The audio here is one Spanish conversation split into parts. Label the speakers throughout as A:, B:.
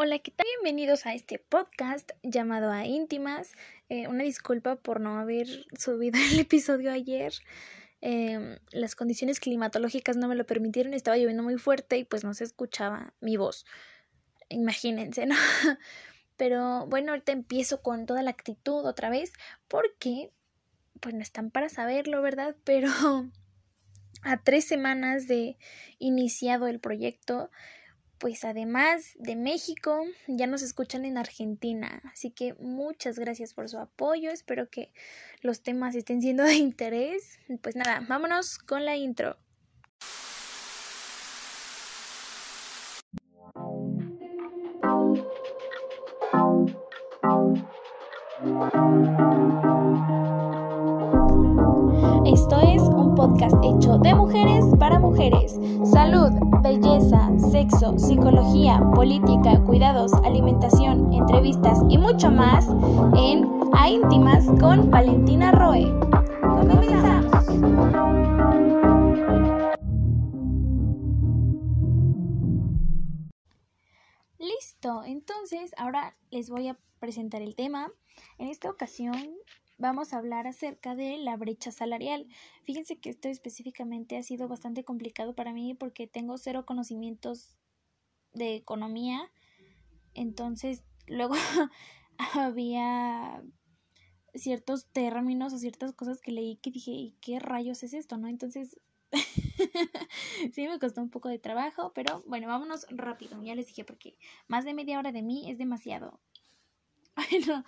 A: Hola, ¿qué tal? Bienvenidos a este podcast llamado A Íntimas. Eh, una disculpa por no haber subido el episodio ayer. Em, las condiciones climatológicas no me lo permitieron, estaba lloviendo muy fuerte y pues no se escuchaba mi voz. Imagínense, ¿no? Pero bueno, ahorita empiezo con toda la actitud otra vez porque pues no están para saberlo, ¿verdad? Pero a tres semanas de iniciado el proyecto, pues además de México, ya nos escuchan en Argentina. Así que muchas gracias por su apoyo. Espero que los temas estén siendo de interés. Pues nada, vámonos con la intro. Esto es podcast hecho de mujeres para mujeres. Salud, belleza, sexo, psicología, política, cuidados, alimentación, entrevistas y mucho más en A Íntimas con Valentina Roe. Comenzamos. Listo, entonces ahora les voy a presentar el tema. En esta ocasión vamos a hablar acerca de la brecha salarial. Fíjense que esto específicamente ha sido bastante complicado para mí porque tengo cero conocimientos de economía. Entonces, luego había ciertos términos o ciertas cosas que leí que dije, ¿y qué rayos es esto? ¿No? Entonces, sí me costó un poco de trabajo, pero bueno, vámonos rápido. Ya les dije porque más de media hora de mí es demasiado. Bueno,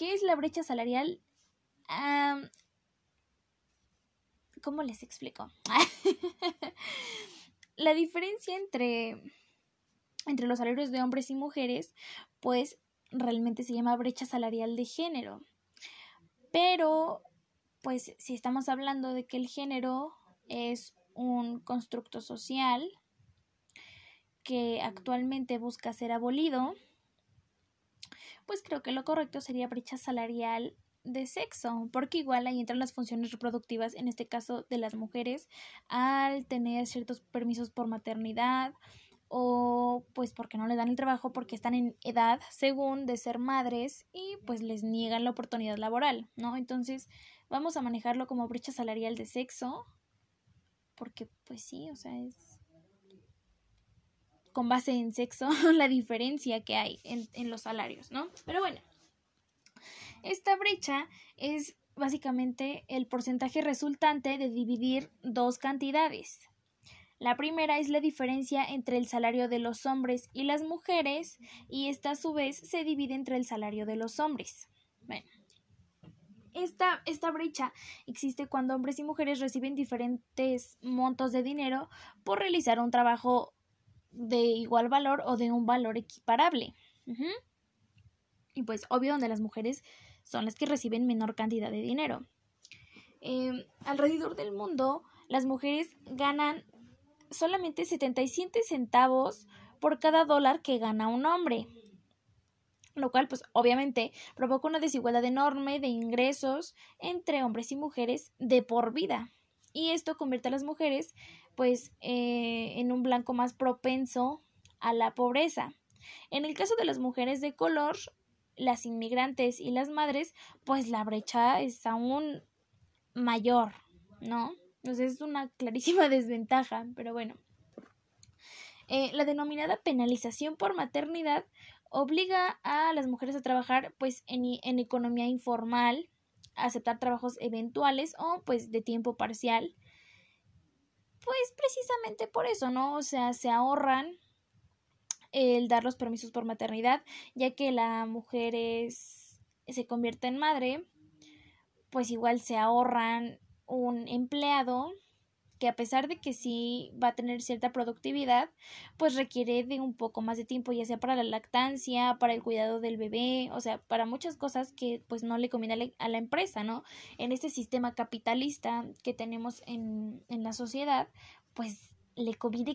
A: ¿Qué es la brecha salarial? ¿Cómo les explico? la diferencia entre, entre los salarios de hombres y mujeres, pues realmente se llama brecha salarial de género. Pero, pues si estamos hablando de que el género es un constructo social que actualmente busca ser abolido, pues creo que lo correcto sería brecha salarial de sexo, porque igual ahí entran las funciones reproductivas, en este caso de las mujeres, al tener ciertos permisos por maternidad o pues porque no les dan el trabajo porque están en edad según de ser madres y pues les niegan la oportunidad laboral, ¿no? Entonces vamos a manejarlo como brecha salarial de sexo, porque pues sí, o sea, es con base en sexo la diferencia que hay en, los salarios, ¿no? Pero bueno, esta brecha es básicamente el porcentaje resultante de dividir dos cantidades. La primera es la diferencia entre el salario de los hombres y las mujeres y esta a su vez se divide entre el salario de los hombres. Bueno, esta, esta brecha existe cuando hombres y mujeres reciben diferentes montos de dinero por realizar un trabajo de igual valor o de un valor equiparable. Y pues obvio donde las mujeres son las que reciben menor cantidad de dinero. Em, alrededor del mundo, las mujeres ganan solamente 77 centavos por cada dólar que gana un hombre. Lo cual, pues obviamente, provoca una desigualdad enorme de ingresos entre hombres y mujeres de por vida. Y esto convierte a las mujeres pues eh, en un blanco más propenso a la pobreza. En el caso de las mujeres de color, las inmigrantes y las madres, pues la brecha es aún mayor, ¿no? Entonces es una clarísima desventaja, pero bueno. Eh, la denominada penalización por maternidad obliga a las mujeres a trabajar pues en, en economía informal, a aceptar trabajos eventuales o pues de tiempo parcial pues precisamente por eso, ¿no? O sea, se ahorran el dar los permisos por maternidad, ya que la mujer es, se convierte en madre, pues igual se ahorran un empleado que a pesar de que sí va a tener cierta productividad, pues requiere de un poco más de tiempo, ya sea para la lactancia, para el cuidado del bebé, o sea, para muchas cosas que pues no le conviene a la empresa, ¿no? En este sistema capitalista que tenemos en, en la sociedad, pues le conviene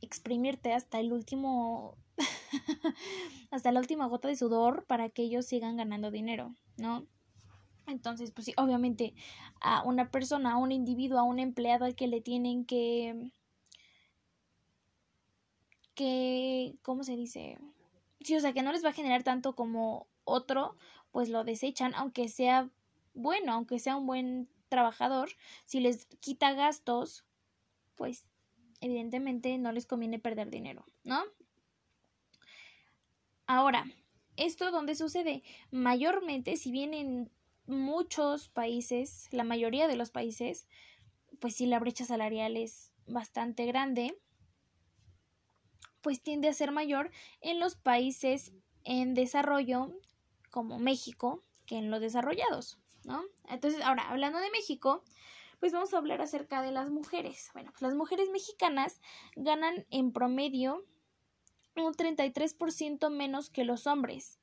A: exprimirte hasta el último hasta la última gota de sudor para que ellos sigan ganando dinero, ¿no? Entonces, pues sí, obviamente a una persona, a un individuo, a un empleado al que le tienen que, que ¿cómo se dice? Sí, o sea, que no les va a generar tanto como otro, pues lo desechan, aunque sea bueno, aunque sea un buen trabajador, si les quita gastos, pues evidentemente no les conviene perder dinero, ¿no? Ahora, ¿esto dónde sucede? Mayormente, si bien en muchos países, la mayoría de los países, pues si la brecha salarial es bastante grande, pues tiende a ser mayor en los países en desarrollo como México que en los desarrollados, ¿no? Entonces, ahora, hablando de México, pues vamos a hablar acerca de las mujeres. Bueno, pues las mujeres mexicanas ganan en promedio un 33% menos que los hombres,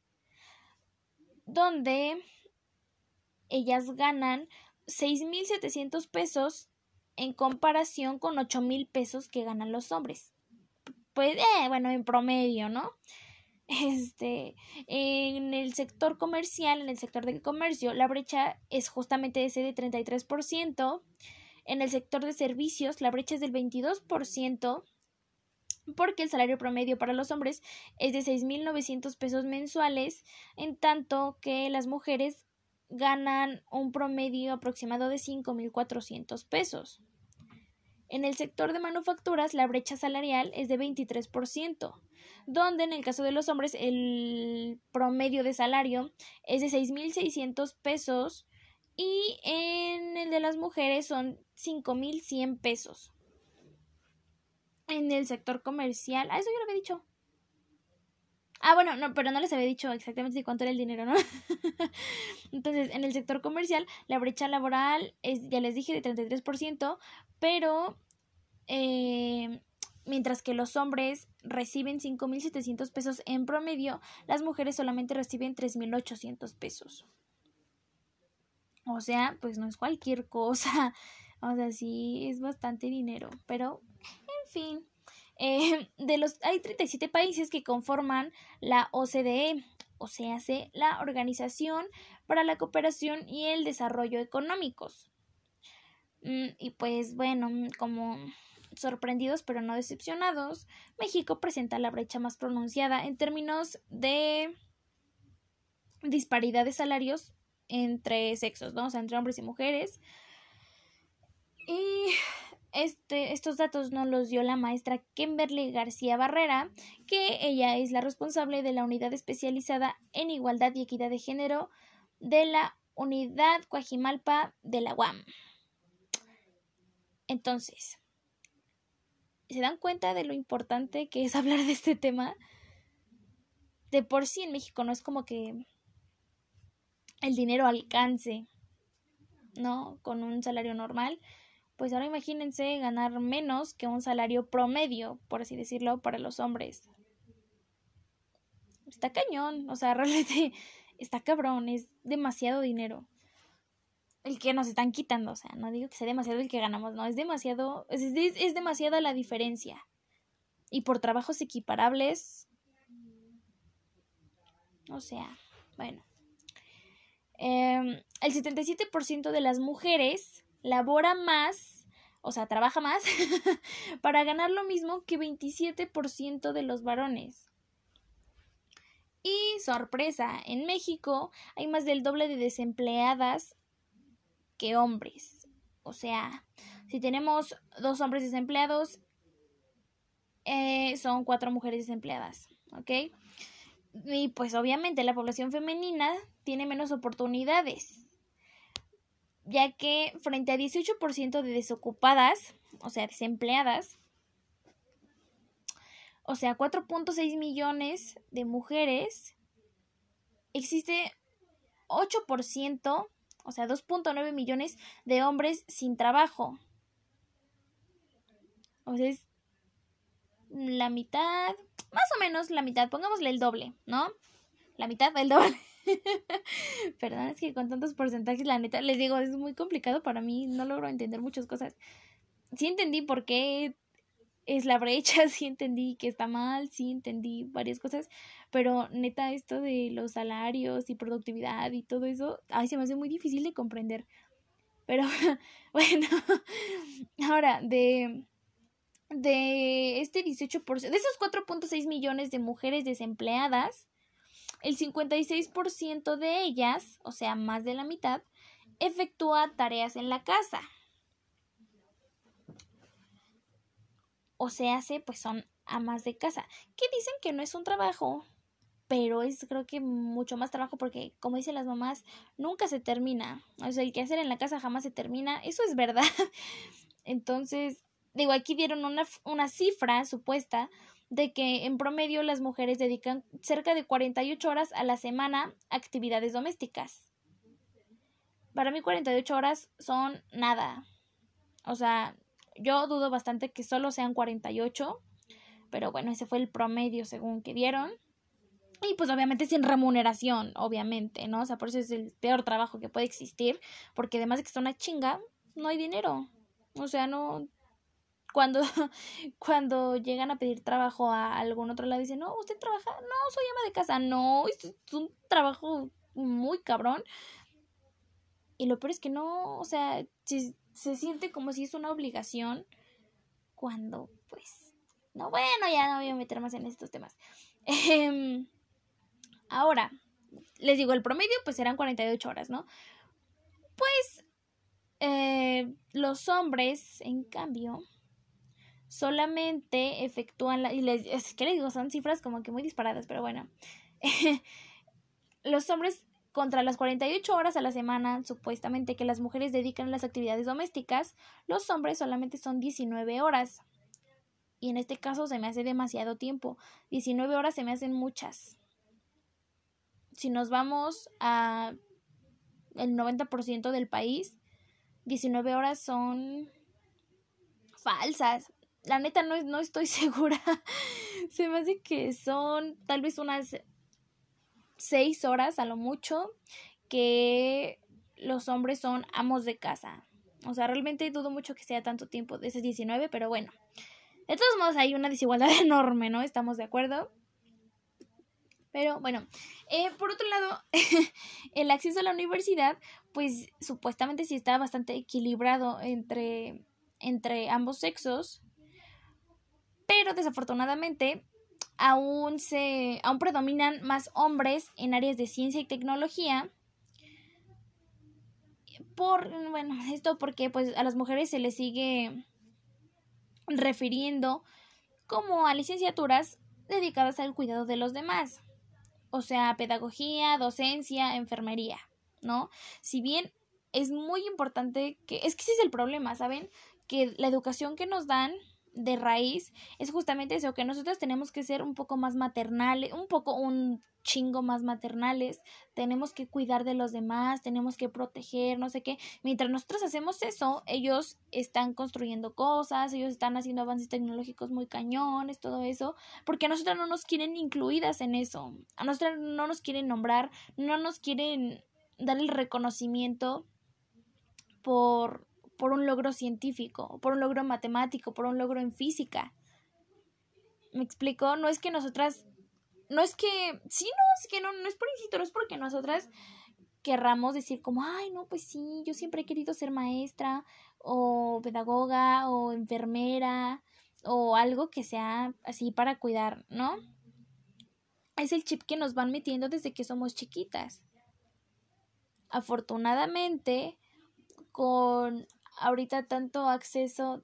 A: donde ellas ganan 6.700 pesos en comparación con 8.000 pesos que ganan los hombres. Pues, eh, bueno, en promedio, ¿no? Este, en el sector comercial, en el sector del comercio, la brecha es justamente ese de 33%. En el sector de servicios, la brecha es del 22%, porque el salario promedio para los hombres es de 6.900 pesos mensuales, en tanto que las mujeres ganan un promedio aproximado de 5.400 pesos. En el sector de manufacturas, la brecha salarial es de 23%, donde en el caso de los hombres el promedio de salario es de 6.600 pesos y en el de las mujeres son 5.100 pesos. En el sector comercial, ah, eso yo lo había dicho. Ah, bueno, no, pero no les había dicho exactamente cuánto era el dinero, ¿no? Entonces, en el sector comercial, la brecha laboral es, ya les dije, de 33%, pero eh, mientras que los hombres reciben 5.700 pesos en promedio, las mujeres solamente reciben 3.800 pesos. O sea, pues no es cualquier cosa. O sea, sí es bastante dinero. Pero, en fin. Eh, de los, hay 37 países que conforman la OCDE, o sea, la Organización para la Cooperación y el Desarrollo Económicos. Mm, y pues bueno, como sorprendidos pero no decepcionados, México presenta la brecha más pronunciada en términos de disparidad de salarios entre sexos, ¿no? O sea, entre hombres y mujeres. Y este, estos datos nos los dio la maestra Kimberly García Barrera, que ella es la responsable de la unidad especializada en igualdad y equidad de género de la unidad Coajimalpa de la UAM. Entonces, ¿se dan cuenta de lo importante que es hablar de este tema? De por sí en México no es como que el dinero alcance, ¿no? Con un salario normal pues ahora imagínense ganar menos que un salario promedio, por así decirlo, para los hombres. Está cañón, o sea, realmente está cabrón, es demasiado dinero. El que nos están quitando, o sea, no digo que sea demasiado el que ganamos, no, es demasiado, es, es, demasiada la diferencia. Y por trabajos equiparables, o sea, bueno. Eh, el 77% de las mujeres labora más, o sea, trabaja más, para ganar lo mismo que 27% de los varones. Y sorpresa, en México hay más del doble de desempleadas que hombres. O sea, si tenemos dos hombres desempleados, eh, son cuatro mujeres desempleadas, ¿ok? Y pues obviamente la población femenina tiene menos oportunidades ya que frente a 18% de desocupadas, o sea, desempleadas, o sea, 4.6 millones de mujeres, existe 8%, o sea, 2.9 millones de hombres sin trabajo. O sea, es la mitad, más o menos la mitad, pongámosle el doble, ¿no? La mitad del doble. Perdón, es que con tantos porcentajes, la neta, les digo, es muy complicado para mí, no logro entender muchas cosas. Sí entendí por qué es la brecha, sí entendí que está mal, sí entendí varias cosas, pero neta esto de los salarios y productividad y todo eso, ay, se me hace muy difícil de comprender. Pero bueno, ahora de de este 18%, de esos 4.6 millones de mujeres desempleadas, el 56% de ellas, o sea, más de la mitad, efectúa tareas en la casa. O se hace, pues son amas de casa, que dicen que no es un trabajo, pero es creo que mucho más trabajo porque, como dicen las mamás, nunca se termina. O sea, el que hacer en la casa jamás se termina. Eso es verdad. Entonces, digo, aquí dieron una, una cifra supuesta de que en promedio las mujeres dedican cerca de 48 horas a la semana a actividades domésticas. Para mí 48 horas son nada. O sea, yo dudo bastante que solo sean 48, pero bueno, ese fue el promedio según que dieron. Y pues obviamente sin remuneración, obviamente, ¿no? O sea, por eso es el peor trabajo que puede existir, porque además de que está una chinga, no hay dinero. O sea, no, cuando, cuando llegan a pedir trabajo a algún otro lado, dicen, no, usted trabaja, no, soy ama de casa, no, es un trabajo muy cabrón. Y lo peor es que no, o sea, se, se siente como si es una obligación cuando, pues, no, bueno, ya no voy a meter más en estos temas. Em, ahora, les digo, el promedio pues eran 48 horas, ¿no? Pues eh, los hombres, en cambio, solamente efectúan la, y les, es que les digo, son cifras como que muy disparadas, pero bueno. los hombres contra las 48 horas a la semana, supuestamente que las mujeres dedican a las actividades domésticas, los hombres solamente son 19 horas. Y en este caso se me hace demasiado tiempo. 19 horas se me hacen muchas. Si nos vamos a el 90% del país, 19 horas son falsas la neta no, no estoy segura. Se me hace que son tal vez unas seis horas a lo mucho que los hombres son amos de casa. O sea, realmente dudo mucho que sea tanto tiempo de esos 19, pero bueno. De todos modos hay una desigualdad enorme, ¿no? Estamos de acuerdo. Pero bueno, eh, por otro lado, el acceso a la universidad, pues supuestamente sí está bastante equilibrado entre, entre ambos sexos pero desafortunadamente aún se aún predominan más hombres en áreas de ciencia y tecnología. Por bueno esto porque pues a las mujeres se les sigue refiriendo como a licenciaturas dedicadas al cuidado de los demás. O sea pedagogía docencia enfermería no si bien es muy importante que es que ese es el problema saben que la educación que nos dan de raíz es justamente eso, que nosotros tenemos que ser un poco más maternales, un poco un chingo más maternales, tenemos que cuidar de los demás, tenemos que proteger, no sé qué. Mientras nosotros hacemos eso, ellos están construyendo cosas, ellos están haciendo avances tecnológicos muy cañones, todo eso, porque a nosotros no nos quieren incluidas en eso, a nosotros no nos quieren nombrar, no nos quieren dar el reconocimiento por por un logro científico, por un logro matemático, por un logro en física. ¿Me explico? No es que nosotras, no es que, sí, no, es que no, no es por incito, no es porque nosotras querramos decir como, ay, no, pues sí, yo siempre he querido ser maestra o pedagoga o enfermera o algo que sea así para cuidar, ¿no? Es el chip que nos van metiendo desde que somos chiquitas. Afortunadamente, con ahorita tanto acceso,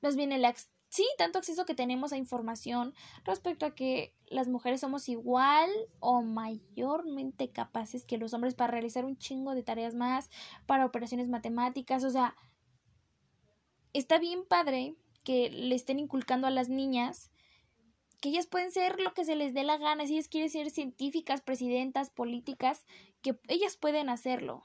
A: más bien el sí, tanto acceso que tenemos a información respecto a que las mujeres somos igual o mayormente capaces que los hombres para realizar un chingo de tareas más, para operaciones matemáticas, o sea, está bien padre que le estén inculcando a las niñas que ellas pueden ser lo que se les dé la gana, si ellas quieren ser científicas, presidentas, políticas, que ellas pueden hacerlo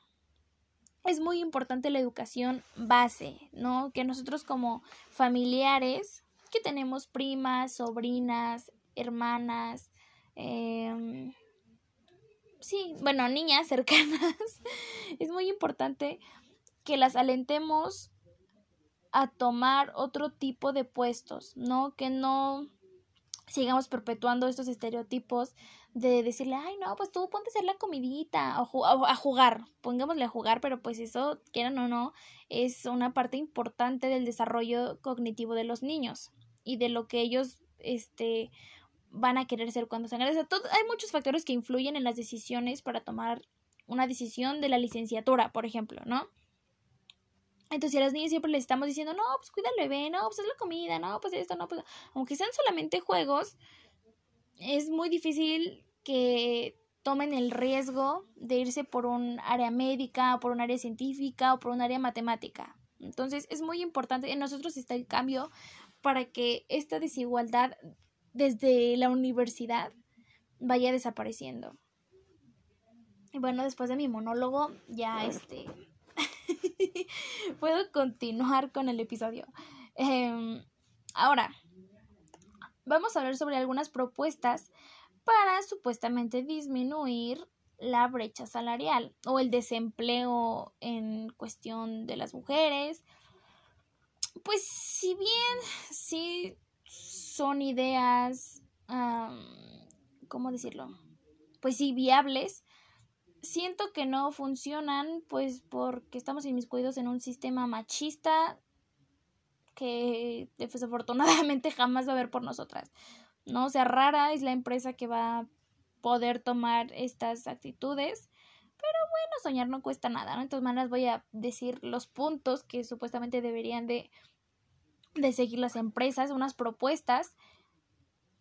A: es muy importante la educación base, ¿no? Que nosotros como familiares, que tenemos primas, sobrinas, hermanas, eh, sí, bueno, niñas cercanas, es muy importante que las alentemos a tomar otro tipo de puestos, ¿no? Que no sigamos perpetuando estos estereotipos de decirle, ay, no, pues tú ponte a hacer la comidita o, a jugar, pongámosle a jugar, pero pues eso, quieran o no, es una parte importante del desarrollo cognitivo de los niños y de lo que ellos, este, van a querer ser cuando sean grandes. hay muchos factores que influyen en las decisiones para tomar una decisión de la licenciatura, por ejemplo, ¿no? Entonces a las niñas siempre les estamos diciendo, no, pues cuida al bebé, no, pues es la comida, no, pues esto, no, pues... Aunque sean solamente juegos, es muy difícil que tomen el riesgo de irse por un área médica, por un área científica o por un área matemática. Entonces es muy importante, en nosotros está el cambio para que esta desigualdad desde la universidad vaya desapareciendo. Y bueno, después de mi monólogo, ya este puedo continuar con el episodio. Em, ahora, vamos a hablar sobre algunas propuestas para supuestamente disminuir la brecha salarial o el desempleo en cuestión de las mujeres. Pues si bien sí son ideas, ¿cómo decirlo? Pues sí, viables, siento que no funcionan, pues porque estamos inmiscuidos en un sistema machista que desafortunadamente jamás va a haber por nosotras. ¿No? O sea, rara es la empresa que va a poder tomar estas actitudes. Pero bueno, soñar no cuesta nada, ¿no? Entonces, maneras voy a decir los puntos que supuestamente deberían de, de seguir las empresas, unas propuestas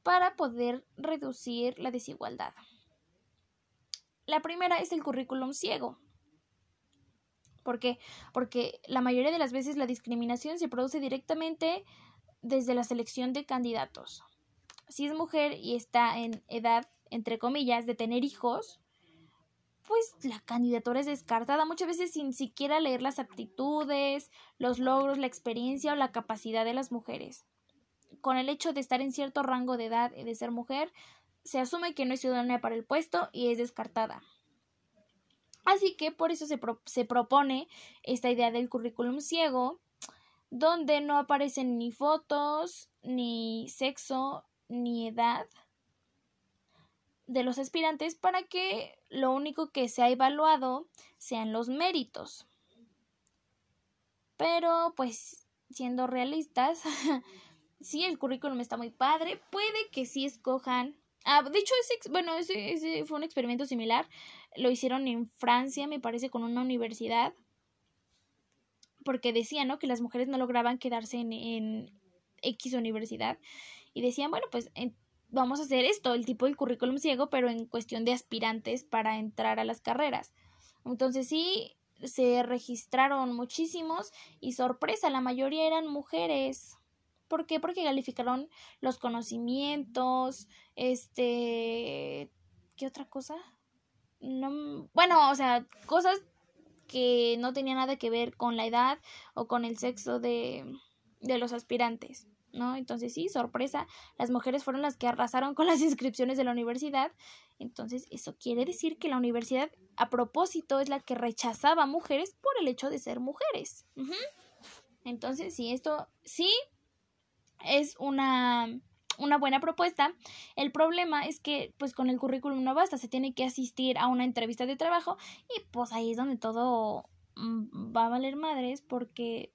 A: para poder reducir la desigualdad. La primera es el currículum ciego. ¿Por qué? Porque la mayoría de las veces la discriminación se produce directamente desde la selección de candidatos. Si es mujer y está en edad, entre comillas, de tener hijos, pues la candidatura es descartada muchas veces sin siquiera leer las aptitudes, los logros, la experiencia o la capacidad de las mujeres. Con el hecho de estar en cierto rango de edad y de ser mujer, se asume que no es ciudadana para el puesto y es descartada. Así que por eso se, se propone esta idea del currículum ciego, donde no aparecen ni fotos, ni sexo, ni edad de los aspirantes para que lo único que se ha evaluado sean los méritos. Pero, pues, siendo realistas, si el currículum está muy padre, puede que sí escojan Ah, de hecho, ese, bueno, ese, fue un experimento similar. Lo hicieron en Francia, me parece, con una universidad. Porque decían, ¿no? Que las mujeres no lograban quedarse en, en X universidad. Y decían, bueno, pues vamos a hacer esto, el tipo del currículum ciego, pero en cuestión de aspirantes para entrar a las carreras. Entonces sí, se registraron muchísimos y sorpresa, la mayoría eran mujeres. ¿Por qué? Porque calificaron los conocimientos, este, ¿qué otra cosa? No, bueno, o sea, cosas que no tenían nada que ver con la edad o con el sexo de, de los aspirantes, ¿no? Entonces sí, sorpresa, las mujeres fueron las que arrasaron con las inscripciones de la universidad. Entonces eso quiere decir que la universidad a propósito es la que rechazaba a mujeres por el hecho de ser mujeres. Entonces sí, esto sí es una, una buena propuesta. El problema es que pues con el currículum no basta, se tiene que asistir a una entrevista de trabajo y pues ahí es donde todo mm, va a valer madres porque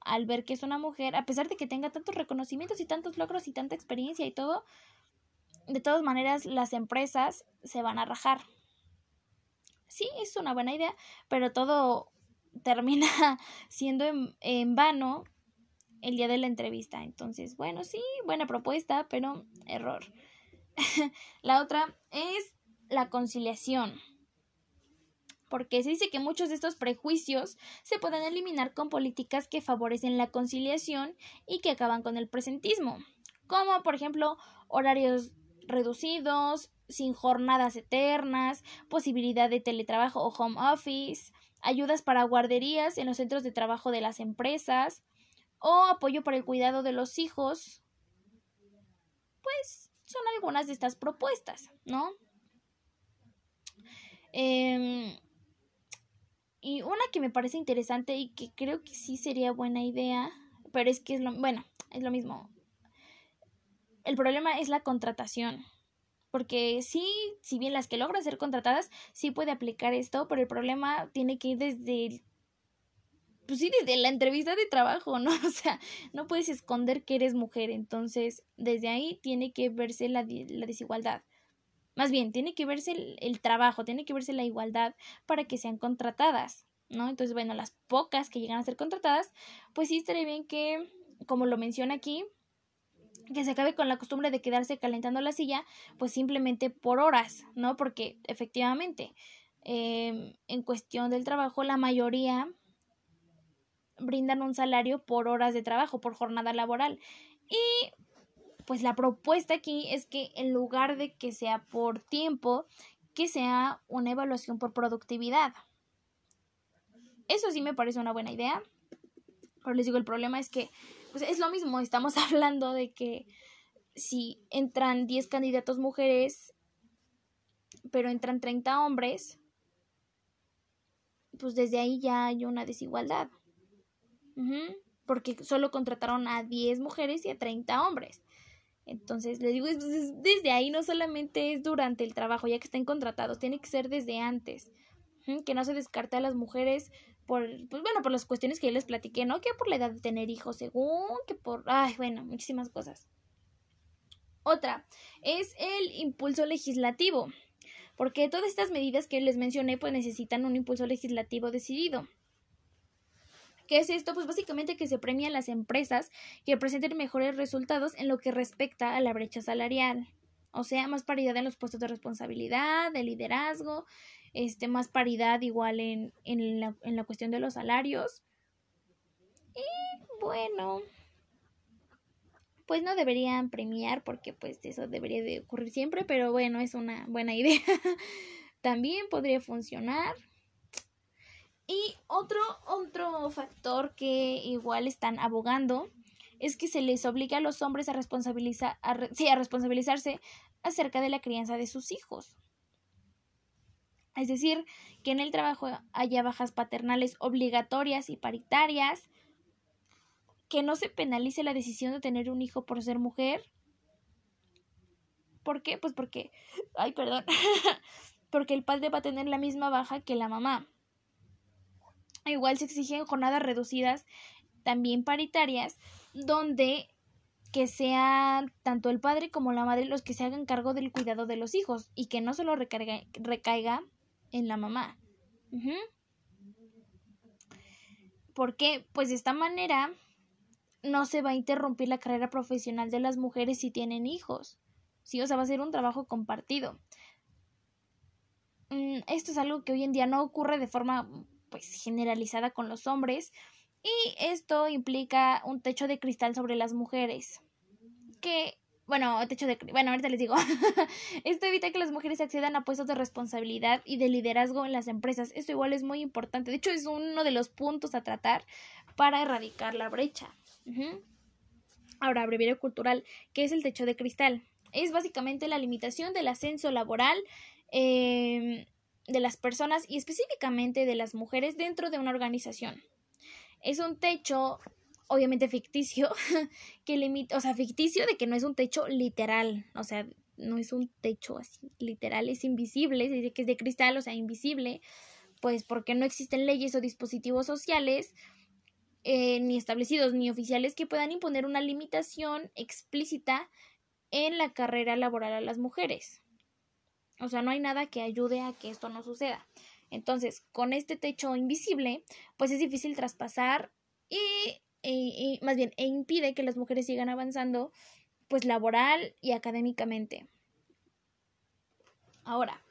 A: al ver que es una mujer, a pesar de que tenga tantos reconocimientos y tantos logros y tanta experiencia y todo, de todas maneras las empresas se van a rajar. Sí, es una buena idea, pero todo termina siendo en, en vano el día de la entrevista. Entonces, bueno, sí, buena propuesta, pero error. la otra es la conciliación. Porque se dice que muchos de estos prejuicios se pueden eliminar con políticas que favorecen la conciliación y que acaban con el presentismo, como por ejemplo horarios reducidos, sin jornadas eternas, posibilidad de teletrabajo o home office, ayudas para guarderías en los centros de trabajo de las empresas, o apoyo para el cuidado de los hijos, pues son algunas de estas propuestas, ¿no? Em, y una que me parece interesante y que creo que sí sería buena idea, pero es que es lo, bueno, es lo mismo. el problema es la contratación. Porque sí, si bien las que logran ser contratadas, sí puede aplicar esto, pero el problema tiene que ir desde pues sí, desde la entrevista de trabajo, ¿no? O sea, no puedes esconder que eres mujer, entonces desde ahí tiene que verse la, la desigualdad. Más bien, tiene que verse el, el, trabajo, tiene que verse la igualdad para que sean contratadas, ¿no? Entonces, bueno, las pocas que llegan a ser contratadas, pues sí estaría bien que, como lo menciona aquí, que se acabe con la costumbre de quedarse calentando la silla, pues simplemente por horas, ¿no? Porque efectivamente, eh, en cuestión del trabajo, la mayoría brindan un salario por horas de trabajo, por jornada laboral. Y pues la propuesta aquí es que en lugar de que sea por tiempo, que sea una evaluación por productividad. Eso sí me parece una buena idea. Pero les digo, el problema es que pues es lo mismo, estamos hablando de que si entran 10 candidatos mujeres, pero entran 30 hombres, pues desde ahí ya hay una desigualdad. Porque solo contrataron a 10 mujeres y a 30 hombres. Entonces, les digo, desde ahí no solamente es durante el trabajo, ya que estén contratados, tiene que ser desde antes. Que no se descarte a las mujeres por, pues bueno, por las cuestiones que ya les platiqué, ¿no? Que por la edad de tener hijos, según, que por, ay, bueno, muchísimas cosas. Otra es el impulso legislativo, porque todas estas medidas que les mencioné pues necesitan un impulso legislativo decidido. ¿Qué es esto? Pues básicamente que se premian las empresas que presenten mejores resultados en lo que respecta a la brecha salarial. O sea, más paridad en los puestos de responsabilidad, de liderazgo, este, más paridad igual en, en, la, en la cuestión de los salarios. Y bueno, pues no deberían premiar porque pues eso debería de ocurrir siempre, pero bueno, es una buena idea. También podría funcionar. Y otro, otro factor que igual están abogando es que se les obliga a los hombres a, responsabilizar, a, sí, a responsabilizarse acerca de la crianza de sus hijos. Es decir, que en el trabajo haya bajas paternales obligatorias y paritarias, que no se penalice la decisión de tener un hijo por ser mujer. ¿Por qué? Pues porque, ay, perdón, porque el padre va a tener la misma baja que la mamá. Igual se exigen jornadas reducidas, también paritarias, donde que sean tanto el padre como la madre los que se hagan cargo del cuidado de los hijos y que no solo recaiga en la mamá. Porque, pues de esta manera, no se va a interrumpir la carrera profesional de las mujeres si tienen hijos. Sí, o sea, va a ser un trabajo compartido. Mm, esto es algo que hoy en día no ocurre de forma pues generalizada con los hombres y esto implica un techo de cristal sobre las mujeres que bueno, techo de bueno, ahorita les digo. Esto evita que las mujeres accedan a puestos de responsabilidad y de liderazgo en las empresas. Esto igual es muy importante. De hecho, es uno de los puntos a tratar para erradicar la brecha. Ahora, breviario cultural, ¿qué es el techo de cristal? Es básicamente la limitación del ascenso laboral eh, de las personas y específicamente de las mujeres dentro de una organización. Es un techo obviamente ficticio que limita, o sea, ficticio de que no es un techo literal, o sea, no es un techo así literal, es invisible, dice que es de cristal, o sea, invisible, pues porque no existen leyes o dispositivos sociales eh, ni establecidos ni oficiales que puedan imponer una limitación explícita en la carrera laboral a las mujeres. O sea, no hay nada que ayude a que esto no suceda. Entonces, con este techo invisible, pues es difícil traspasar y, y, más bien, e impide que las mujeres sigan avanzando, pues laboral y académicamente. Ahora,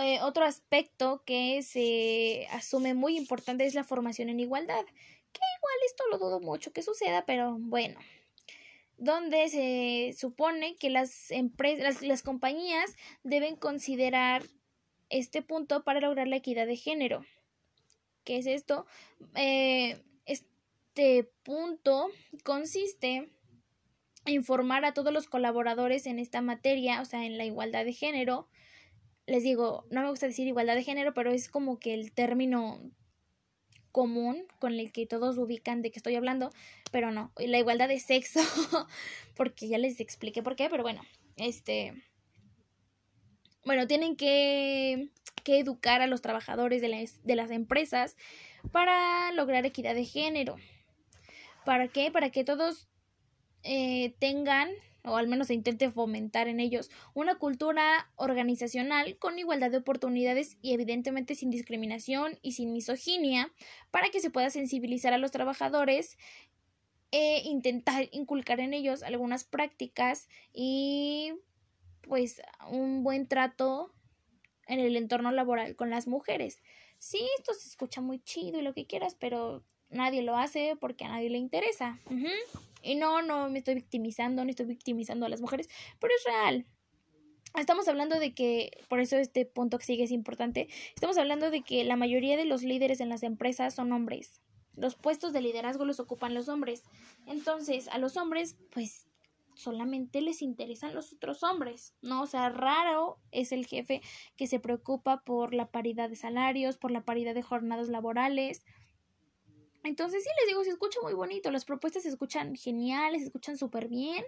A: eh, otro aspecto que se asume muy importante es la formación en igualdad, que igual esto lo dudo mucho que suceda, pero bueno, donde se supone que las empresas, las, compañías deben considerar este punto para lograr la equidad de género. ¿Qué es esto? Eh, este punto consiste en informar a todos los colaboradores en esta materia, o sea, en la igualdad de género. Les digo, no me gusta decir igualdad de género, pero es como que el término común con el que todos ubican de que estoy hablando, pero no, la igualdad de sexo, porque ya les expliqué por qué, pero bueno, este, bueno, tienen que, que educar a los trabajadores de las, de las empresas para lograr equidad de género. ¿Para qué? Para que todos eh, tengan o al menos se intente fomentar en ellos una cultura organizacional con igualdad de oportunidades y evidentemente sin discriminación y sin misoginia para que se pueda sensibilizar a los trabajadores e intentar inculcar en ellos algunas prácticas y pues un buen trato en el entorno laboral con las mujeres. Sí, esto se escucha muy chido y lo que quieras, pero nadie lo hace porque a nadie le interesa. Y no, no me estoy victimizando, no estoy victimizando a las mujeres, pero es real. Estamos hablando de que, por eso este punto que sigue es importante, estamos hablando de que la mayoría de los líderes en las empresas son hombres. Los puestos de liderazgo los ocupan los hombres. Entonces, a los hombres, pues solamente les interesan los otros hombres, ¿no? O sea, raro es el jefe que se preocupa por la paridad de salarios, por la paridad de jornadas laborales, entonces sí les digo, se escucha muy bonito, las propuestas se escuchan geniales, se escuchan súper bien,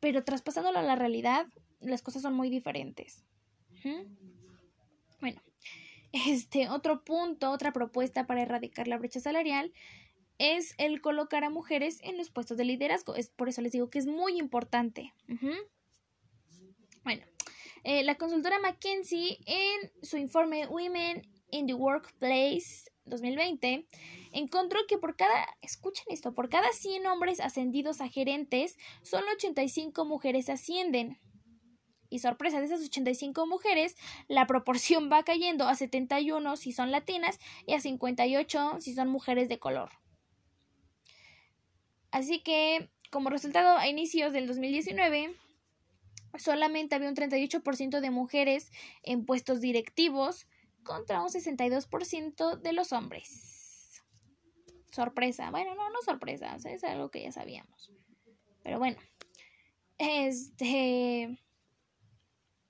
A: pero traspasándolo a la realidad, las cosas son muy diferentes. Bueno, este otro punto, otra propuesta para erradicar la brecha salarial es el colocar a mujeres en los puestos de liderazgo. Es por eso les digo que es muy importante. Bueno, eh, la consultora McKinsey en su informe Women in the Workplace 2020 encontró que por cada, escuchen esto, por cada 100 hombres ascendidos a gerentes, solo 85 mujeres ascienden. Y sorpresa, de esas 85 mujeres, la proporción va cayendo a 71 si son latinas y a 58 si son mujeres de color. Así que, como resultado, a inicios del 2019, solamente había un 38% de mujeres en puestos directivos contra un 62% de los hombres sorpresa. Bueno, no, no sorpresa, es algo que ya sabíamos. Pero bueno, este...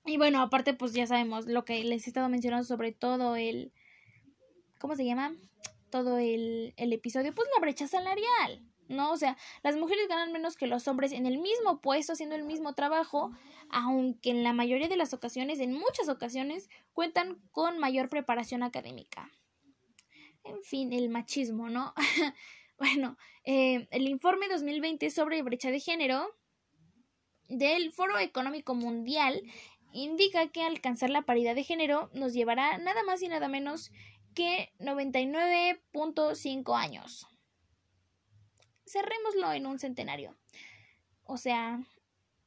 A: Y bueno, aparte pues ya sabemos lo que les he estado mencionando sobre todo el... ¿Cómo se llama? Todo el, el episodio, pues la brecha salarial. ¿No? O sea, las mujeres ganan menos que los hombres en el mismo puesto, haciendo el mismo trabajo, aunque en la mayoría de las ocasiones, en muchas ocasiones, cuentan con mayor preparación académica en fin, el machismo, ¿no? bueno, eh, el informe 2020 sobre brecha de género del Foro Económico Mundial indica que alcanzar la paridad de género nos llevará nada más y nada menos que 99.5 años. Cerrémoslo en un centenario. O sea,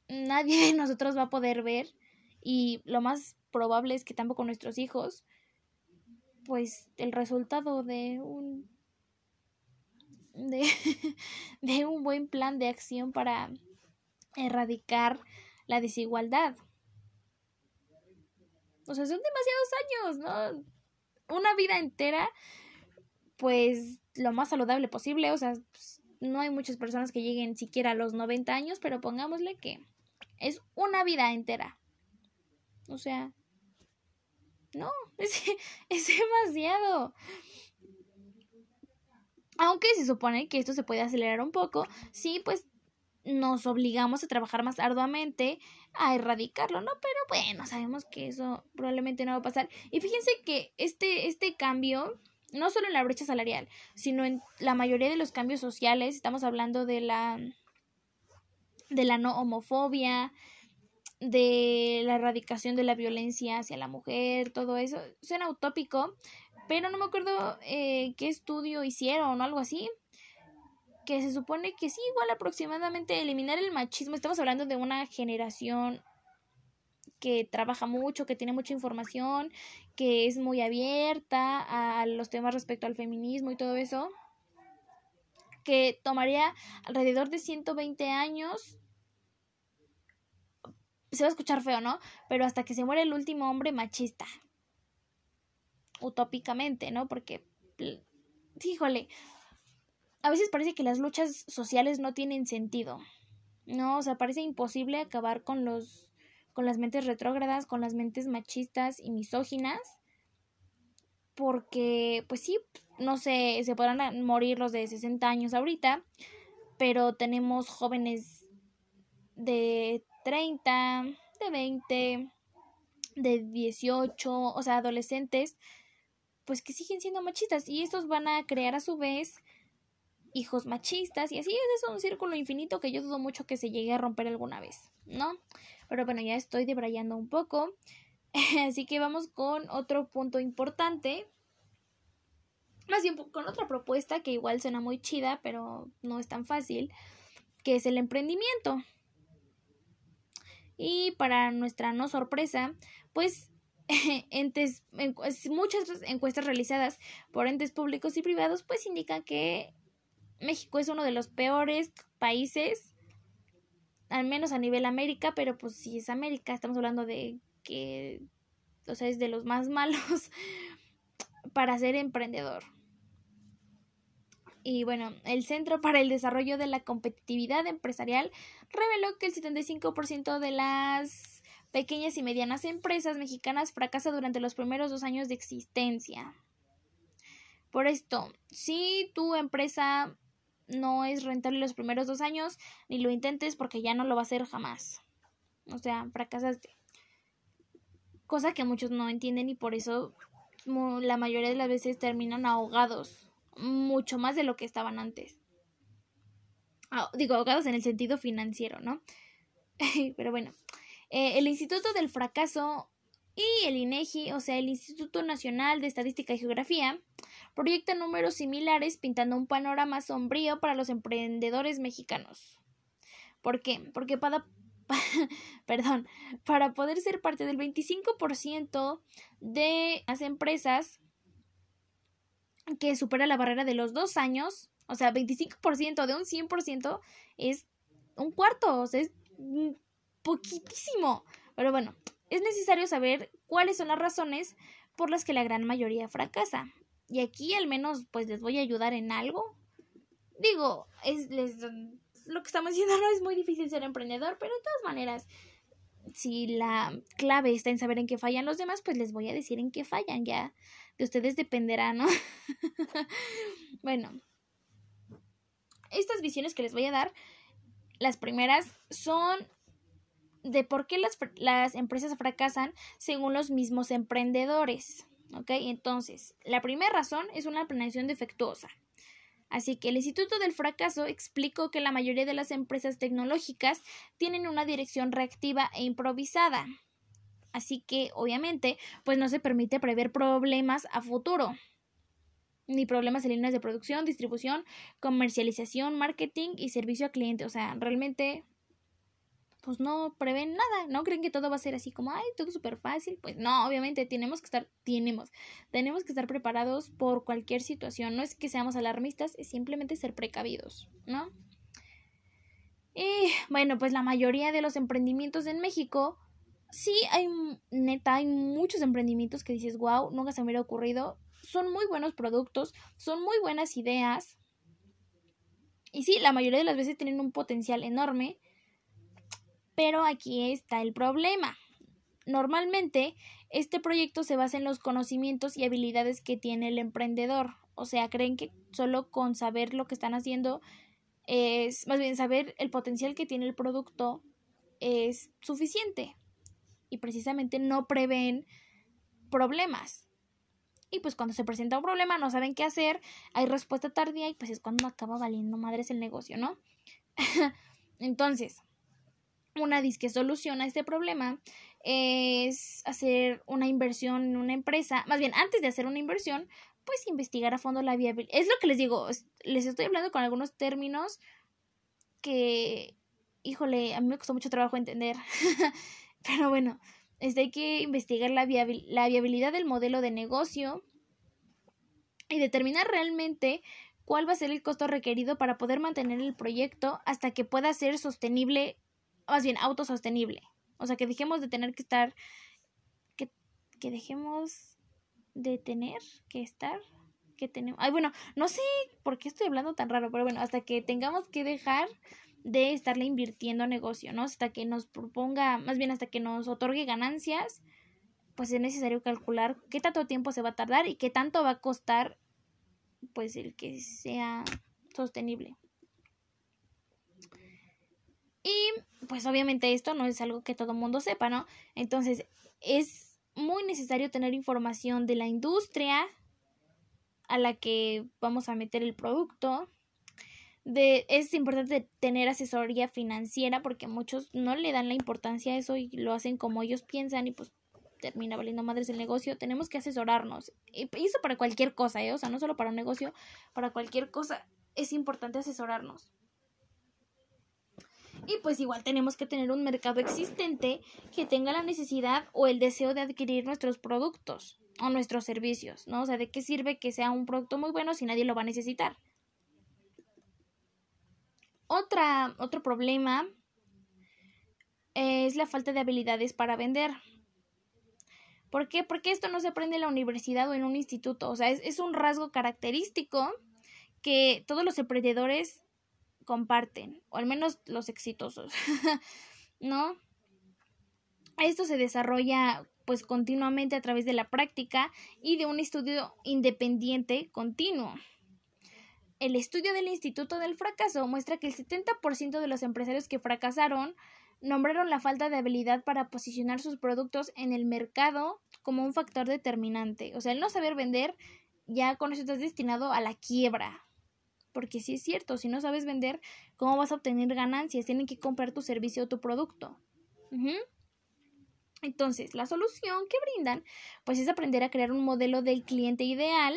A: nadie de nosotros va a poder ver y lo más probable es que tampoco nuestros hijos pues el resultado de un de, un buen plan de acción para erradicar la desigualdad. O sea, son demasiados años, ¿no? Una vida entera, pues lo más saludable posible. O sea, pues, no hay muchas personas que lleguen siquiera a los 90 años, pero pongámosle que es una vida entera. O sea, no, es, es demasiado. Aunque se supone que esto se puede acelerar un poco, sí, pues nos obligamos a trabajar más arduamente a erradicarlo, ¿no? Pero bueno, sabemos que eso probablemente no va a pasar. Y fíjense que este, este cambio, no solo en la brecha salarial, sino en la mayoría de los cambios sociales, estamos hablando de la de la no homofobia, de la erradicación de la violencia hacia la mujer, todo eso. Suena utópico, pero no me acuerdo eh, qué estudio hicieron o algo así. Que se supone que sí, igual aproximadamente eliminar el machismo. Estamos hablando de una generación que trabaja mucho, que tiene mucha información, que es muy abierta a los temas respecto al feminismo y todo eso, que tomaría alrededor de 120 años se va a escuchar feo, ¿no? Pero hasta que se muere el último hombre machista. Utópicamente, ¿no? Porque, híjole, a veces parece que las luchas sociales no tienen sentido. No, o sea, parece imposible acabar con los con las mentes retrógradas, con las mentes machistas y misóginas. porque, pues sí, no sé, se podrán morir los de 60 años ahorita, pero tenemos jóvenes de 30, de 20, de 18, o sea, adolescentes, pues que siguen siendo machistas y estos van a crear a su vez hijos machistas y así es un círculo infinito que yo dudo mucho que se llegue a romper alguna vez, ¿no? Pero bueno, ya estoy debrayando un poco. Así que vamos con otro punto importante. Más bien con otra propuesta que igual suena muy chida, pero no es tan fácil, que es el emprendimiento. Y para nuestra no sorpresa, pues entes, muchas encuestas realizadas por entes públicos y privados pues indican que México es uno de los peores países, al menos a nivel América, pero pues si es América, estamos hablando de que, o sea, es de los más malos para ser emprendedor. Y bueno, el Centro para el Desarrollo de la Competitividad Empresarial reveló que el 75% de las pequeñas y medianas empresas mexicanas fracasa durante los primeros dos años de existencia. Por esto, si tu empresa no es rentable los primeros dos años, ni lo intentes porque ya no lo va a hacer jamás. O sea, fracasaste. Cosa que muchos no entienden y por eso la mayoría de las veces terminan ahogados. Mucho más de lo que estaban antes. Ah, digo, ahogados en el sentido financiero, ¿no? Pero bueno, eh, el Instituto del Fracaso y el INEGI, o sea, el Instituto Nacional de Estadística y Geografía, proyecta números similares pintando un panorama sombrío para los emprendedores mexicanos. ¿Por qué? Porque para, perdón, para poder ser parte del 25% de las empresas que supera la barrera de los dos años, o sea, 25% de un 100% es un cuarto, o sea, es poquitísimo. Pero bueno, es necesario saber cuáles son las razones por las que la gran mayoría fracasa. Y aquí al menos pues les voy a ayudar en algo. Digo, es lo que estamos diciendo no es muy difícil ser emprendedor, pero de todas maneras, si la clave está en saber en qué fallan los demás, pues les voy a decir en qué fallan, ya de ustedes dependerá, ¿no? bueno, estas visiones que les voy a dar, las primeras son de por qué las, las empresas fracasan según los mismos emprendedores. ¿Ok? Entonces, la primera razón es una planeación defectuosa. Así que el Instituto del Fracaso explicó que la mayoría de las empresas tecnológicas tienen una dirección reactiva e improvisada. Así que, obviamente, pues no se permite prever problemas a futuro. Ni problemas en líneas de producción, distribución, comercialización, marketing y servicio al cliente. O sea, realmente pues no prevén nada, ¿no? Creen que todo va a ser así como, ay, todo súper fácil. Pues no, obviamente tenemos que estar, tenemos, tenemos que estar preparados por cualquier situación. No es que seamos alarmistas, es simplemente ser precavidos, ¿no? Y bueno, pues la mayoría de los emprendimientos en México, sí hay, neta, hay muchos emprendimientos que dices, wow, nunca se me hubiera ocurrido. Son muy buenos productos, son muy buenas ideas. Y sí, la mayoría de las veces tienen un potencial enorme pero aquí está el problema. Normalmente, este proyecto se basa en los conocimientos y habilidades que tiene el emprendedor. O sea, creen que solo con saber lo que están haciendo es, más bien saber el potencial que tiene el producto es suficiente. Y precisamente no prevén problemas. Y pues cuando se presenta un problema no saben qué hacer, hay respuesta tardía y pues es cuando acaba valiendo madres el negocio, ¿no? Entonces, una disque solución a este problema es hacer una inversión en una empresa, más bien antes de hacer una inversión, pues investigar a fondo la viabilidad. Es lo que les digo, les estoy hablando con algunos términos que, híjole, a mí me costó mucho trabajo entender, pero bueno, es hay que investigar la, la viabilidad del modelo de negocio y determinar realmente cuál va a ser el costo requerido para poder mantener el proyecto hasta que pueda ser sostenible más bien autosostenible. O sea, que dejemos de tener que estar, que, que dejemos de tener que estar, que tenemos, ay, bueno, no sé por qué estoy hablando tan raro, pero bueno, hasta que tengamos que dejar de estarle invirtiendo negocio, ¿no? Hasta que nos proponga, más bien hasta que nos otorgue ganancias pues es necesario calcular qué tanto tiempo se va a tardar y qué tanto va a costar pues el que sea sostenible. Y pues obviamente esto no es algo que todo mundo sepa, ¿no? Entonces es muy necesario tener información de la industria a la que vamos a meter el producto. De, es importante tener asesoría financiera porque muchos no le dan la importancia a eso y lo hacen como ellos piensan y pues termina valiendo madres el negocio. Tenemos que asesorarnos. Y eso para cualquier cosa, ¿eh? O sea, no solo para un negocio, para cualquier cosa es importante asesorarnos. Y pues igual tenemos que tener un mercado existente que tenga la necesidad o el deseo de adquirir nuestros productos o nuestros servicios, ¿no? O sea, ¿de qué sirve que sea un producto muy bueno si nadie lo va a necesitar? Otra, otro problema es la falta de habilidades para vender. ¿Por qué? Porque esto no se aprende en la universidad o en un instituto. O sea, es, es un rasgo característico que todos los emprendedores comparten, o al menos los exitosos, ¿no? Esto se desarrolla pues continuamente a través de la práctica y de un estudio independiente continuo. El estudio del Instituto del Fracaso muestra que el 70% de los empresarios que fracasaron nombraron la falta de habilidad para posicionar sus productos en el mercado como un factor determinante. O sea, el no saber vender, ya con eso estás destinado a la quiebra porque sí es cierto, si no sabes vender, ¿cómo vas a obtener ganancias? Tienen que comprar tu servicio o tu producto. Entonces, la solución que brindan, pues es aprender a crear un modelo del cliente ideal,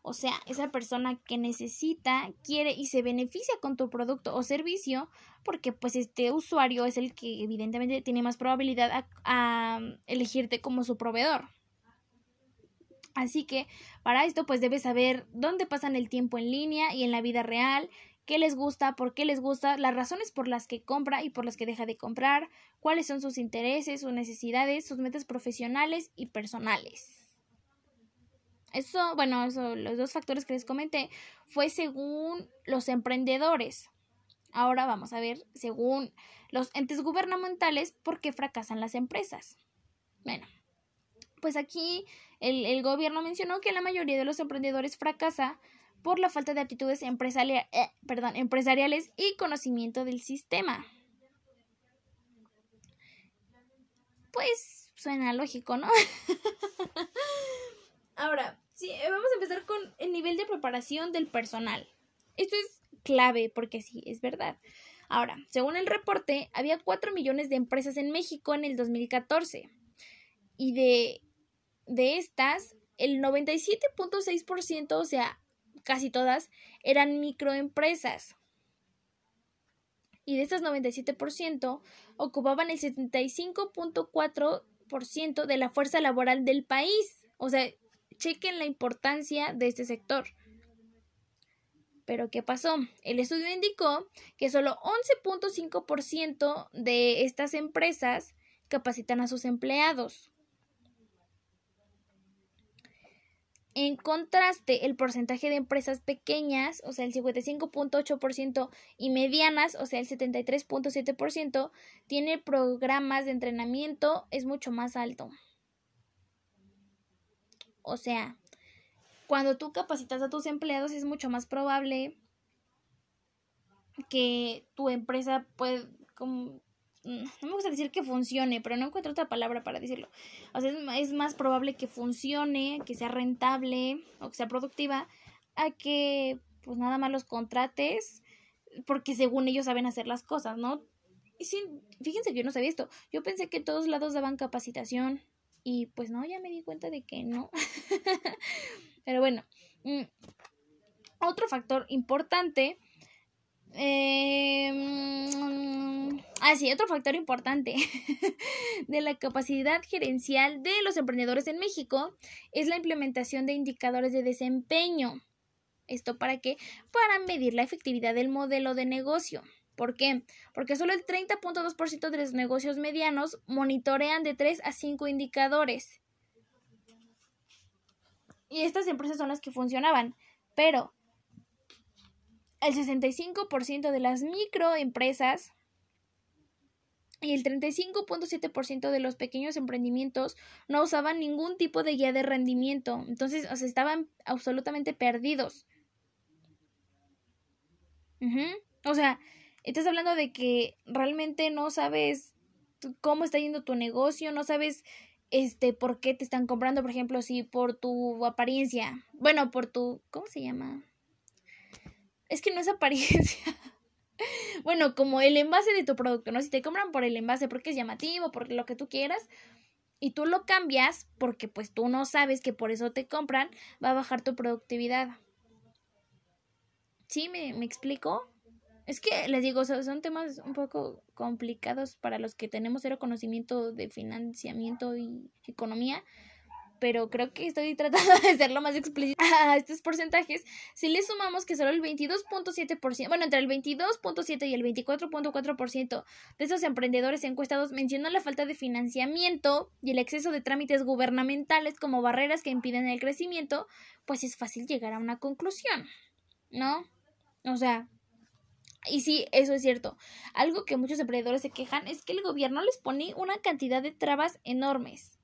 A: o sea, esa persona que necesita, quiere y se beneficia con tu producto o servicio, porque pues este usuario es el que evidentemente tiene más probabilidad a, a elegirte como su proveedor. Así que para esto pues debes saber dónde pasan el tiempo en línea y en la vida real, qué les gusta, por qué les gusta, las razones por las que compra y por las que deja de comprar, cuáles son sus intereses, sus necesidades, sus metas profesionales y personales. Eso, bueno, eso, los dos factores que les comenté fue según los emprendedores. Ahora vamos a ver, según los entes gubernamentales, por qué fracasan las empresas. Bueno, pues aquí el, gobierno mencionó que la mayoría de los emprendedores fracasa por la falta de actitudes empresariales, eh, perdón, empresariales y conocimiento del sistema. Pues suena lógico, ¿no? Ahora, sí, vamos a empezar con el nivel de preparación del personal. Esto es clave porque sí, es verdad. Ahora, según el reporte, había 4 millones de empresas en México en el 2014 y de de estas, el 97.6%, o sea, casi todas, eran microempresas. Y de estas 97%, ocupaban el 75.4% de la fuerza laboral del país. O sea, chequen la importancia de este sector. Pero ¿qué pasó? El estudio indicó que solo 11.5% de estas empresas capacitan a sus empleados. En contraste, el porcentaje de empresas pequeñas, o sea, el 55.8% y medianas, o sea, el 73.7%, tiene programas de entrenamiento, es mucho más alto. O sea, cuando tú capacitas a tus empleados es mucho más probable que tu empresa pueda, Mm, no me gusta decir que funcione, pero no encuentro otra palabra para decirlo. O sea, es, más probable que funcione, que sea rentable o que sea productiva, a que pues nada más los contrates porque según ellos saben hacer las cosas, ¿no? Sí, fíjense que yo no sabía esto. Yo pensé que todos lados daban capacitación y pues no, ya me di cuenta de que no. pero bueno, mm, otro factor importante eh, ah, sí, otro factor importante de la capacidad gerencial de los emprendedores en México es la implementación de indicadores de desempeño. ¿Esto para qué? Para medir la efectividad del modelo de negocio. ¿Por qué? Porque solo el 30.2% de los negocios medianos monitorean de 3 a 5 indicadores. Y estas empresas son las que funcionaban. Pero el 65% de las microempresas y el 35.7% de los pequeños emprendimientos no usaban ningún tipo de guía de rendimiento. Entonces, o sea, estaban absolutamente perdidos. O sea, estás hablando de que realmente no sabes cómo está yendo tu negocio, no sabes este por qué te están comprando, por ejemplo, si por tu apariencia, bueno, por tu ¿cómo se llama? Es que no es apariencia. bueno, como el envase de tu producto, ¿no? Si te compran por el envase porque es llamativo, por lo que tú quieras, y tú lo cambias porque pues tú no sabes que por eso te compran, va a bajar tu productividad. ¿Sí? ¿Me, me explico? Es que les digo, son temas un poco complicados para los que tenemos cero conocimiento de financiamiento y economía, pero creo que estoy tratando de ser lo más explícito a estos porcentajes. Si le sumamos que solo el 22.7%, bueno, entre el 22.7 y el 24.4% de esos emprendedores encuestados mencionan la falta de financiamiento y el exceso de trámites gubernamentales como barreras que impiden el crecimiento, pues es fácil llegar a una conclusión, ¿no? O sea, y sí, eso es cierto. Algo que muchos emprendedores se quejan es que el gobierno les pone una cantidad de trabas enormes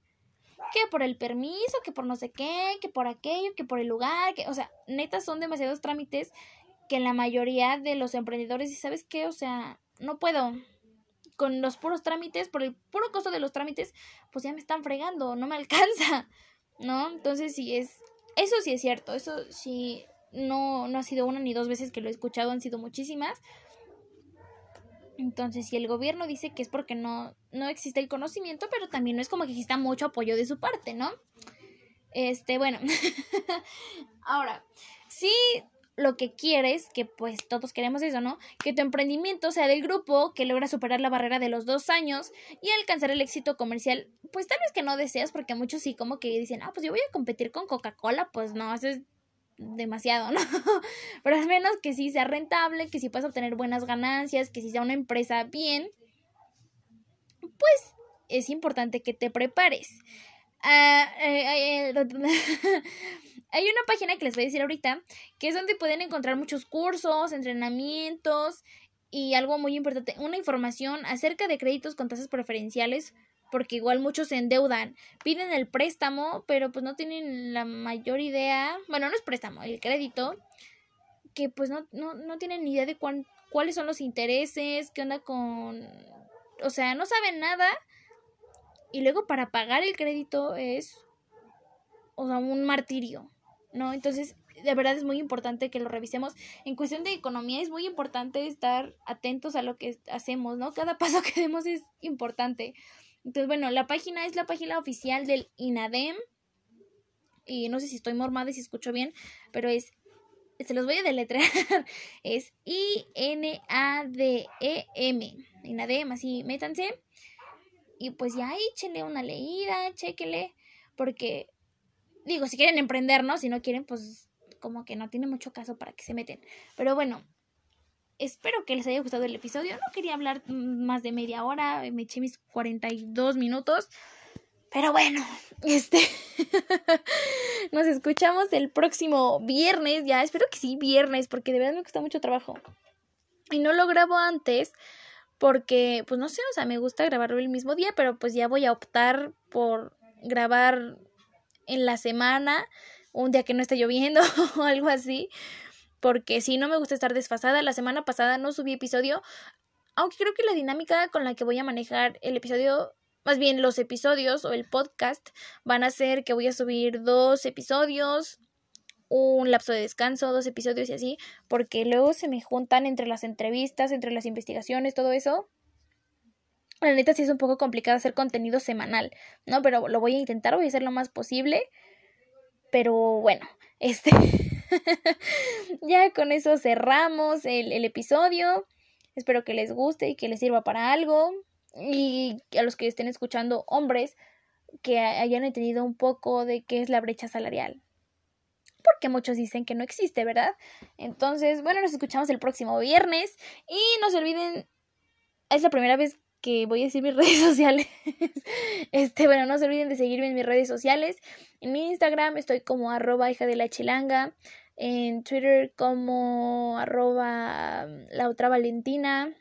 A: que por el permiso, que por no sé qué, que por aquello, que por el lugar, que, o sea, neta son demasiados trámites que la mayoría de los emprendedores, ¿y sabes qué? O sea, no puedo. Con los puros trámites, por el puro costo de los trámites, pues ya me están fregando, no me alcanza, ¿no? Entonces sí es, eso sí es cierto, eso sí, no, no ha sido una ni dos veces que lo he escuchado, han sido muchísimas. Entonces, si el gobierno dice que es porque no, no existe el conocimiento, pero también no es como que exista mucho apoyo de su parte, ¿no? Este, bueno. Ahora, si lo que quieres, que pues todos queremos eso, ¿no? Que tu emprendimiento sea del grupo que logra superar la barrera de los dos años y alcanzar el éxito comercial, pues tal vez que no deseas, porque muchos sí como que dicen, ah, pues yo voy a competir con Coca-Cola, pues no, eso es demasiado, ¿no? Pero al menos que sí sea rentable, que sí puedas obtener buenas ganancias, que sí sea una empresa bien, pues es importante que te prepares. Ah, eh, eh, hay una página que les voy a decir ahorita, que es donde pueden encontrar muchos cursos, entrenamientos y algo muy importante, una información acerca de créditos con tasas preferenciales porque igual muchos se endeudan, piden el préstamo, pero pues no tienen la mayor idea, bueno, no es préstamo, el crédito, que pues no, no, no tienen ni idea de cuáles son los intereses, qué onda con... O sea, no saben nada y luego para pagar el crédito es, o sea, un martirio, ¿no? Entonces, de verdad es muy importante que lo revisemos. En cuestión de economía es muy importante estar atentos a lo que hacemos, ¿no? Cada paso que demos es importante. Entonces, bueno, la página es la página oficial del INADEM. Y no sé si estoy mormada y si escucho bien, pero es. Se los voy a deletrear. es I-N-A-D-E-M. INADEM, así, métanse. Y pues ya échenle una leída, chéquele. Porque, digo, si quieren emprender, ¿no? Si no quieren, pues como que no tiene mucho caso para que se meten. Pero bueno, espero que les haya gustado el episodio. No quería hablar más de media hora, me eché mis 42 minutos. Pero bueno, este nos escuchamos el próximo viernes, ya espero que sí, viernes, porque de verdad me cuesta mucho trabajo. Y no lo grabo antes porque, pues no sé, o sea, me gusta grabarlo el mismo día, pero pues ya voy a optar por grabar en la semana, un día que no esté lloviendo o algo así, porque si no me gusta estar desfasada. La semana pasada no subí episodio, aunque creo que la dinámica con la que voy a manejar el episodio, más bien los episodios o el podcast, van a ser que voy a subir dos episodios, un lapso de descanso, dos episodios y así, porque luego se me juntan entre las entrevistas, entre las investigaciones, todo eso. La neta sí es un poco complicado hacer contenido semanal, ¿no? Pero lo voy a intentar, voy a hacer lo más posible. Pero bueno, este... ya con eso cerramos el, el episodio. Espero que les guste y que les sirva para algo. Y a los que estén escuchando, hombres, que hayan entendido un poco de qué es la brecha salarial. Porque muchos dicen que no existe, ¿verdad? Entonces, bueno, nos escuchamos el próximo viernes. Y no se olviden, es la primera vez que voy a decir mis redes sociales. este, bueno, no se olviden de seguirme en mis redes sociales. En mi Instagram estoy como arroba hija de la chilanga. En Twitter como arroba la otra Valentina.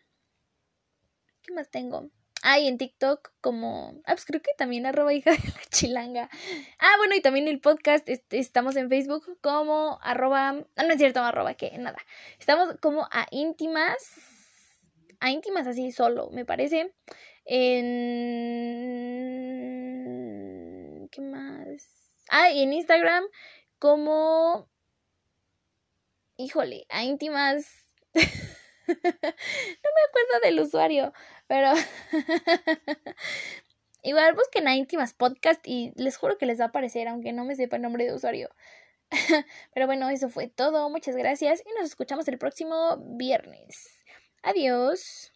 A: ¿Qué más tengo? Ah, y en TikTok como... Ah, pues creo que también arroba hija de la chilanga. Ah, bueno, y también el podcast. Este, estamos en Facebook como arroba... Ah, no es cierto, arroba que nada. Estamos como a íntimas. A íntimas así solo, me parece. En... ¿Qué más? Ah, y en Instagram como... Híjole, a íntimas... no me acuerdo del usuario, pero igual busquen a íntimas podcast y les juro que les va a aparecer, aunque no me sepa el nombre de usuario. pero bueno, eso fue todo. Muchas gracias y nos escuchamos el próximo viernes. Adiós.